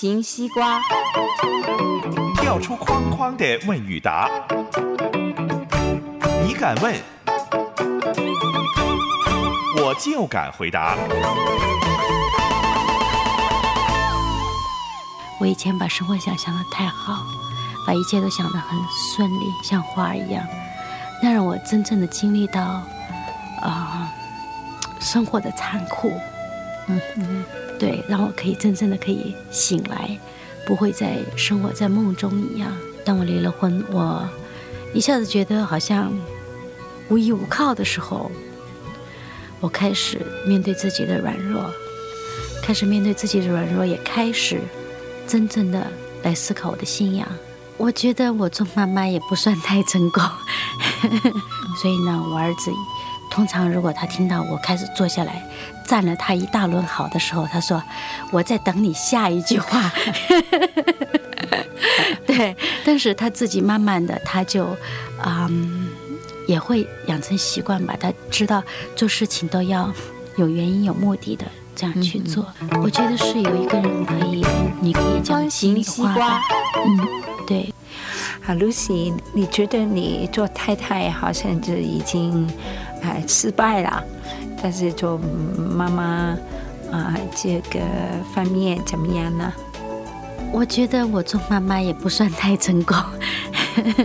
方形西瓜，跳出框框的问与答，你敢问，我就敢回答。我以前把生活想象的太好，把一切都想得很顺利，像花儿一样。那让我真正的经历到，啊，生活的残酷。嗯嗯，对，让我可以真正的可以醒来，不会再生活在梦中一样。当我离了婚，我一下子觉得好像无依无靠的时候，我开始面对自己的软弱，开始面对自己的软弱，也开始真正的来思考我的信仰。我觉得我做妈妈也不算太成功。所以呢，我儿子通常如果他听到我开始坐下来赞了他一大轮好的时候，他说：“我在等你下一句话。”对，但是他自己慢慢的他就嗯也会养成习惯吧，他知道做事情都要有原因有目的的这样去做。我觉得是有一个人可以，你可以讲心里话，嗯，对。好，Lucy，你觉得你做太太好像就已经哎失败了，但是做妈妈啊这个方面怎么样呢？我觉得我做妈妈也不算太成功。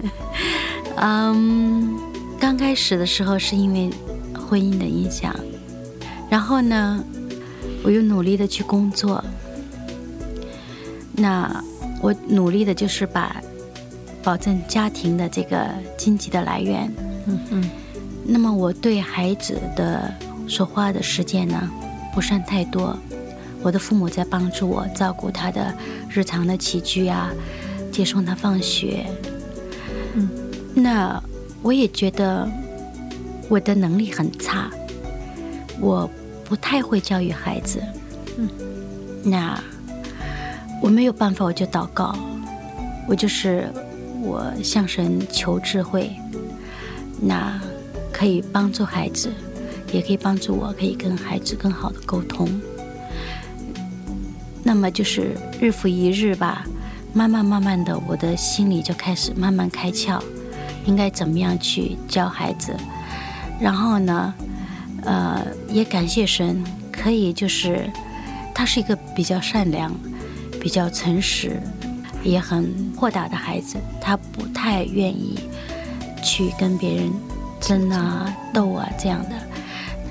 嗯，刚开始的时候是因为婚姻的影响，然后呢，我又努力的去工作，那我努力的就是把。保证家庭的这个经济的来源，嗯嗯。那么我对孩子的说话的时间呢，不算太多。我的父母在帮助我照顾他的日常的起居啊，接送他放学。嗯，那我也觉得我的能力很差，我不太会教育孩子。嗯，那我没有办法，我就祷告，我就是。我向神求智慧，那可以帮助孩子，也可以帮助我，可以跟孩子更好的沟通。那么就是日复一日吧，慢慢慢慢的，我的心里就开始慢慢开窍，应该怎么样去教孩子。然后呢，呃，也感谢神，可以就是他是一个比较善良、比较诚实。也很豁达的孩子，他不太愿意去跟别人争啊、斗啊这样的。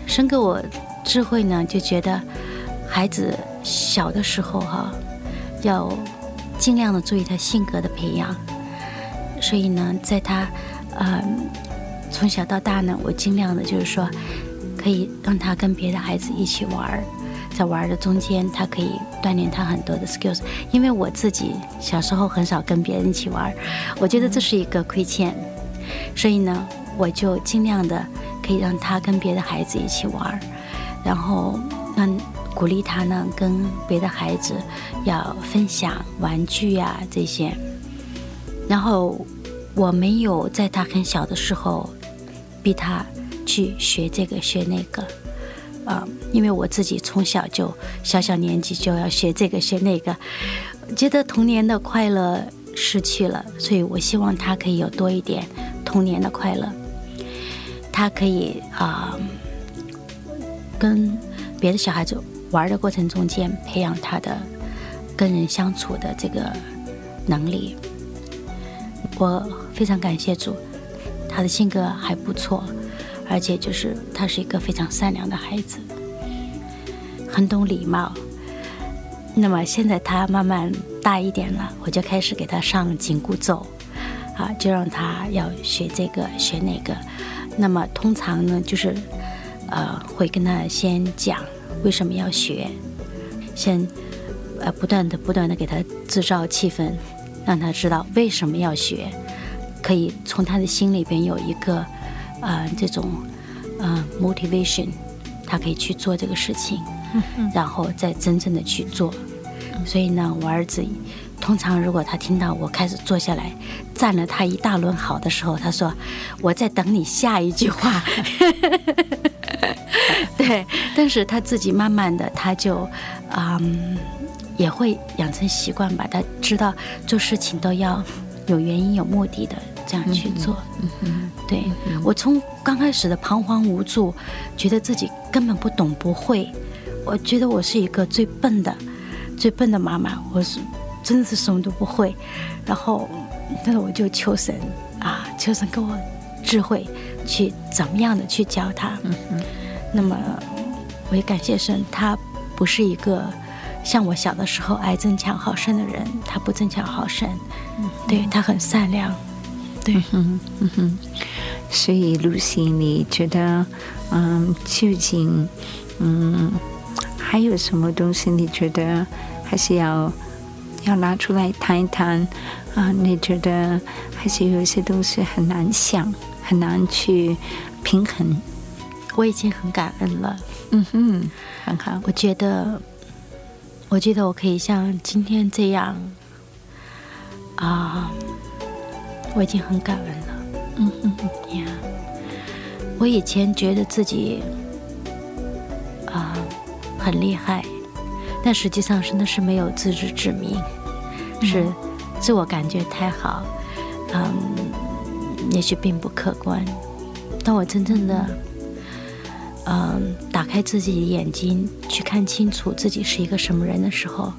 生给我智慧呢，就觉得孩子小的时候哈，要尽量的注意他性格的培养。所以呢，在他嗯从小到大呢，我尽量的就是说，可以让他跟别的孩子一起玩。在玩的中间，他可以锻炼他很多的 skills。因为我自己小时候很少跟别人一起玩，我觉得这是一个亏欠，所以呢，我就尽量的可以让他跟别的孩子一起玩，然后让鼓励他呢跟别的孩子要分享玩具呀这些。然后我没有在他很小的时候逼他去学这个学那个。啊，因为我自己从小就小小年纪就要学这个学那个，觉得童年的快乐失去了，所以我希望他可以有多一点童年的快乐，他可以啊，跟别的小孩子玩的过程中间培养他的跟人相处的这个能力。我非常感谢主，他的性格还不错。而且就是他是一个非常善良的孩子，很懂礼貌。那么现在他慢慢大一点了，我就开始给他上紧箍咒，啊，就让他要学这个学那个。那么通常呢，就是呃会跟他先讲为什么要学，先呃不断的不断的给他制造气氛，让他知道为什么要学，可以从他的心里边有一个呃这种呃 motivation，他可以去做这个事情，然后再真正的去做。所以呢，我儿子通常如果他听到我开始坐下来赞了他一大轮好的时候，他说我在等你下一句话。对，但是他自己慢慢的他就嗯也会养成习惯吧，他知道做事情都要有原因有目的的这样去做。嗯对我从刚开始的彷徨无助，觉得自己根本不懂不会，我觉得我是一个最笨的。最笨的妈妈，我是真的是什么都不会，然后，但是我就求神啊，求神给我智慧，去怎么样的去教他。嗯那么，我也感谢神，他不是一个像我小的时候爱争强好胜的人，他不争强好胜，对他很善良。对，嗯哼，所以露西，你觉得，嗯，究竟，嗯。还有什么东西你觉得还是要要拿出来谈一谈啊？你觉得还是有一些东西很难想，很难去平衡。我已经很感恩了，嗯哼，很好。我觉得，我觉得我可以像今天这样啊，我已经很感恩了。嗯哼呀，我以前觉得自己啊。很厉害，但实际上是那是没有自知之明，是自我感觉太好，嗯，也许并不客观。当我真正的，嗯，打开自己的眼睛去看清楚自己是一个什么人的时候，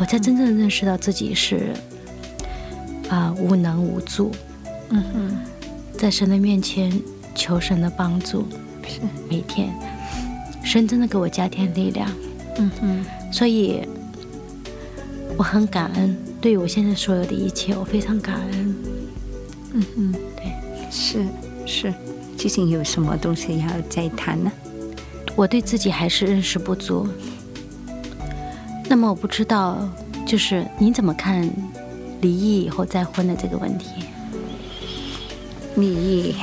我才真正认识到自己是啊无能无助。嗯哼，在神的面前求神的帮助，是每天。神真的给我加添力量，嗯哼，所以我很感恩，对于我现在所有的一切，我非常感恩。嗯嗯，对，是是，究竟有什么东西要再谈呢？我对自己还是认识不足。那么我不知道，就是您怎么看离异以后再婚的这个问题？离异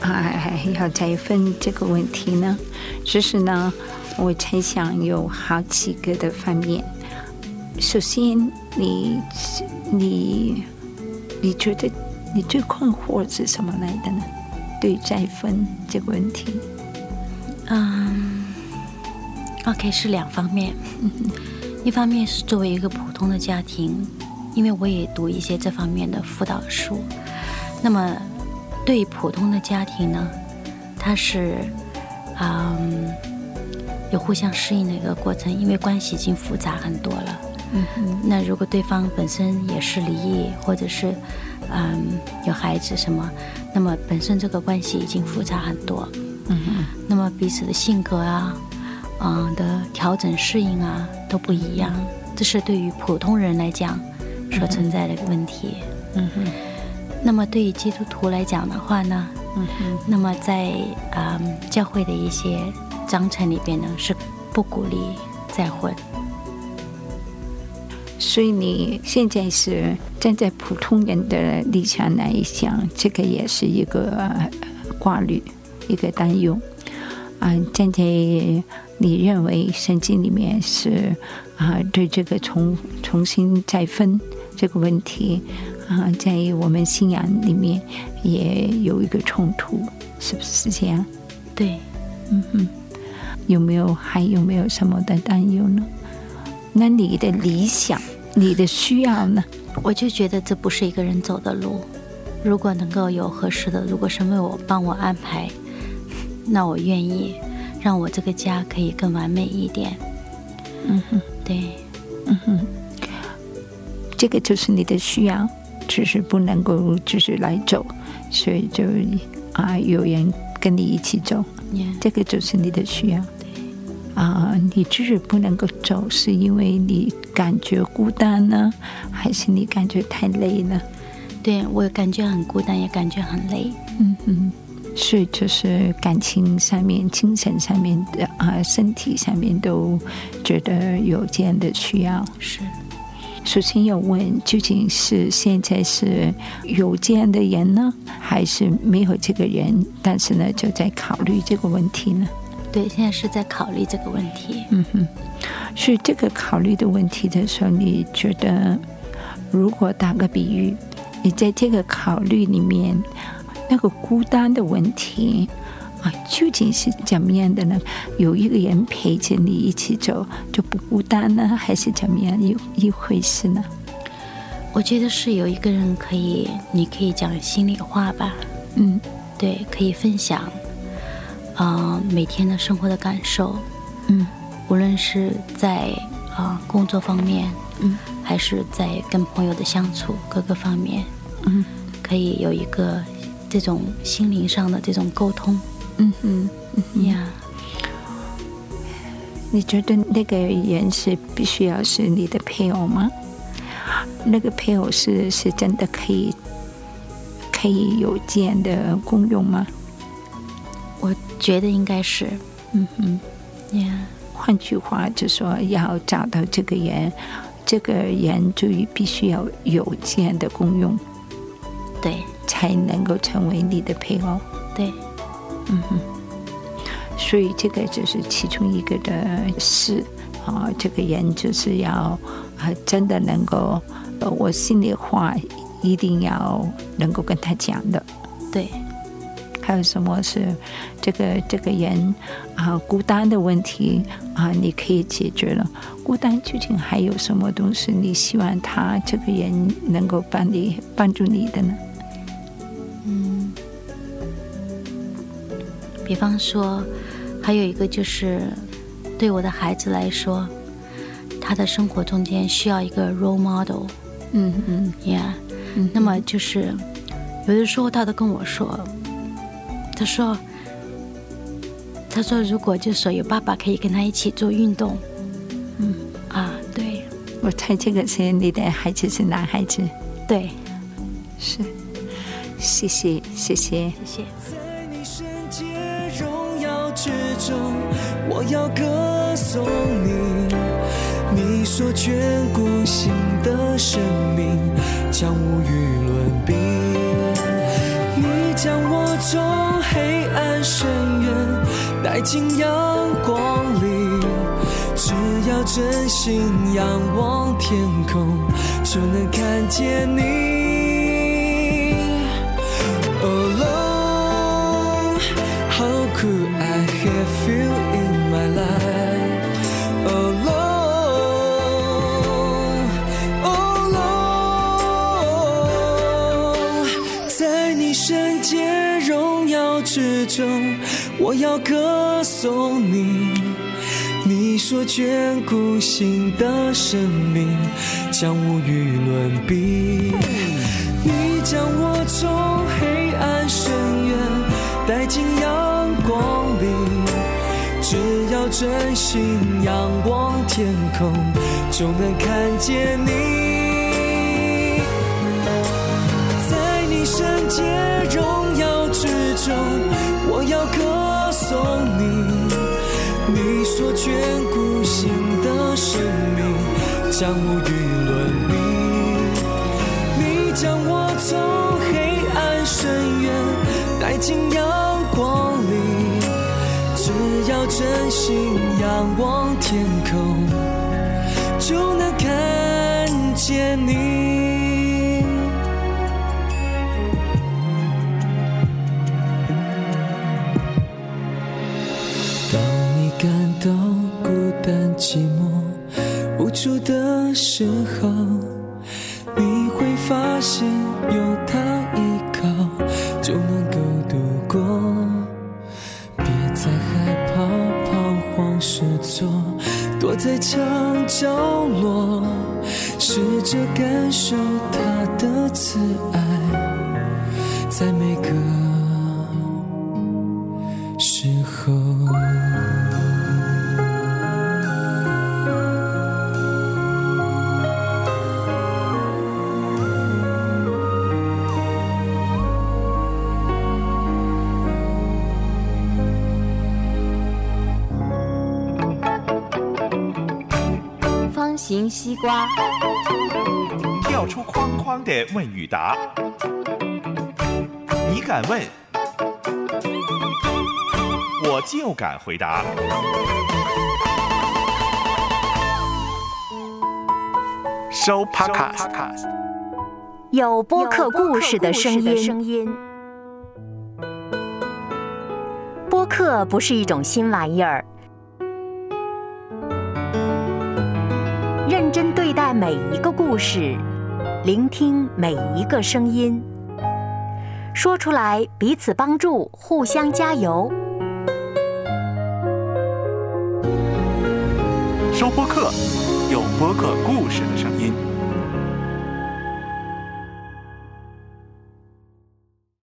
啊，要再婚这个问题呢？其实呢，我猜想有好几个的方面。首先，你你你觉得你最困惑是什么来的呢？对再婚这个问题，嗯，OK，是两方面。一方面是作为一个普通的家庭，因为我也读一些这方面的辅导书。那么，对普通的家庭呢，它是。嗯，有互相适应的一个过程，因为关系已经复杂很多了。嗯哼。那如果对方本身也是离异，或者是嗯有孩子什么，那么本身这个关系已经复杂很多。嗯哼。那么彼此的性格啊，嗯的调整适应啊都不一样，这是对于普通人来讲所存在的问题。嗯哼。那么对于基督徒来讲的话呢？嗯哼，那么在啊教会的一些章程里边呢，是不鼓励再婚。所以你现在是站在普通人的立场来想，这个也是一个挂虑，一个担忧啊。站在你认为圣经里面是啊，对这个重重新再分这个问题。啊，在我们信仰里面也有一个冲突，是不是这样？对，嗯哼，有没有还有没有什么的担忧呢？那你的理想，你的需要呢？我就觉得这不是一个人走的路。如果能够有合适的，如果是为我帮我安排，那我愿意让我这个家可以更完美一点。嗯哼，对，嗯哼，这个就是你的需要。只是不能够，只是来走，所以就啊，有人跟你一起走，这个就是你的需要。啊，你就是不能够走，是因为你感觉孤单呢，还是你感觉太累了？对我感觉很孤单，也感觉很累。嗯嗯所以就是感情上面、精神上面的啊，身体上面都觉得有这样的需要。是。首先要问，究竟是现在是有这样的人呢，还是没有这个人？但是呢，就在考虑这个问题呢？对，现在是在考虑这个问题。嗯哼，所以这个考虑的问题的时候，你觉得，如果打个比喻，你在这个考虑里面，那个孤单的问题。啊，究竟是怎么样的呢？有一个人陪着你一起走，就不孤单呢，还是怎么样一一回事呢？我觉得是有一个人可以，你可以讲心里话吧。嗯，对，可以分享，啊，每天的生活的感受。嗯，无论是在啊工作方面，嗯，还是在跟朋友的相处各个方面，嗯，可以有一个这种心灵上的这种沟通。嗯嗯嗯呀，你觉得那个人是必须要是你的配偶吗？那个配偶是是真的可以可以有这样的功用吗？我觉得应该是，嗯嗯呀。换句话就说，要找到这个人，这个人就必须要有这样的功用，对，才能够成为你的配偶，对。嗯哼，所以这个就是其中一个的事啊。这个人就是要啊，真的能够，呃，我心里话一定要能够跟他讲的。对，还有什么是这个这个人啊孤单的问题啊，你可以解决了。孤单究竟还有什么东西？你希望他这个人能够帮你帮助你的呢？嗯比方说，还有一个就是，对我的孩子来说，他的生活中间需要一个 role model。嗯嗯，Yeah。那么就是，有的时候他都跟我说，他说，他说如果就说有爸爸可以跟他一起做运动，嗯。啊，对，我猜这个是你的孩子是男孩子，对，是，谢谢谢谢。谢谢。我要歌颂你，你所眷顾心的生命，将无与伦比。你将我从渊带进阳光里，只要真心仰望天空，就能看见你。我要歌颂你，你所眷顾心的生命，将无与伦比。你将我从黑暗深渊带进阳光里，只要真心仰望天空，就能看见你，在你圣洁荣所眷顾心的生命，将无与伦比。你将我从黑暗深渊带进阳光里，只要真心仰望天空，就能看见你。寂寞无助的时候，你会发现有他依靠就能够度过。别再害怕彷徨失措，躲在墙角落，试着感受他的慈爱，在每个。形西瓜，跳出框框的问与答，你敢问，我就敢回答。收 Podcast，有播客故事的声音。播客不是一种新玩意儿，在每一个故事，聆听每一个声音，说出来彼此帮助，互相加油。收播客，有播客故事的声音。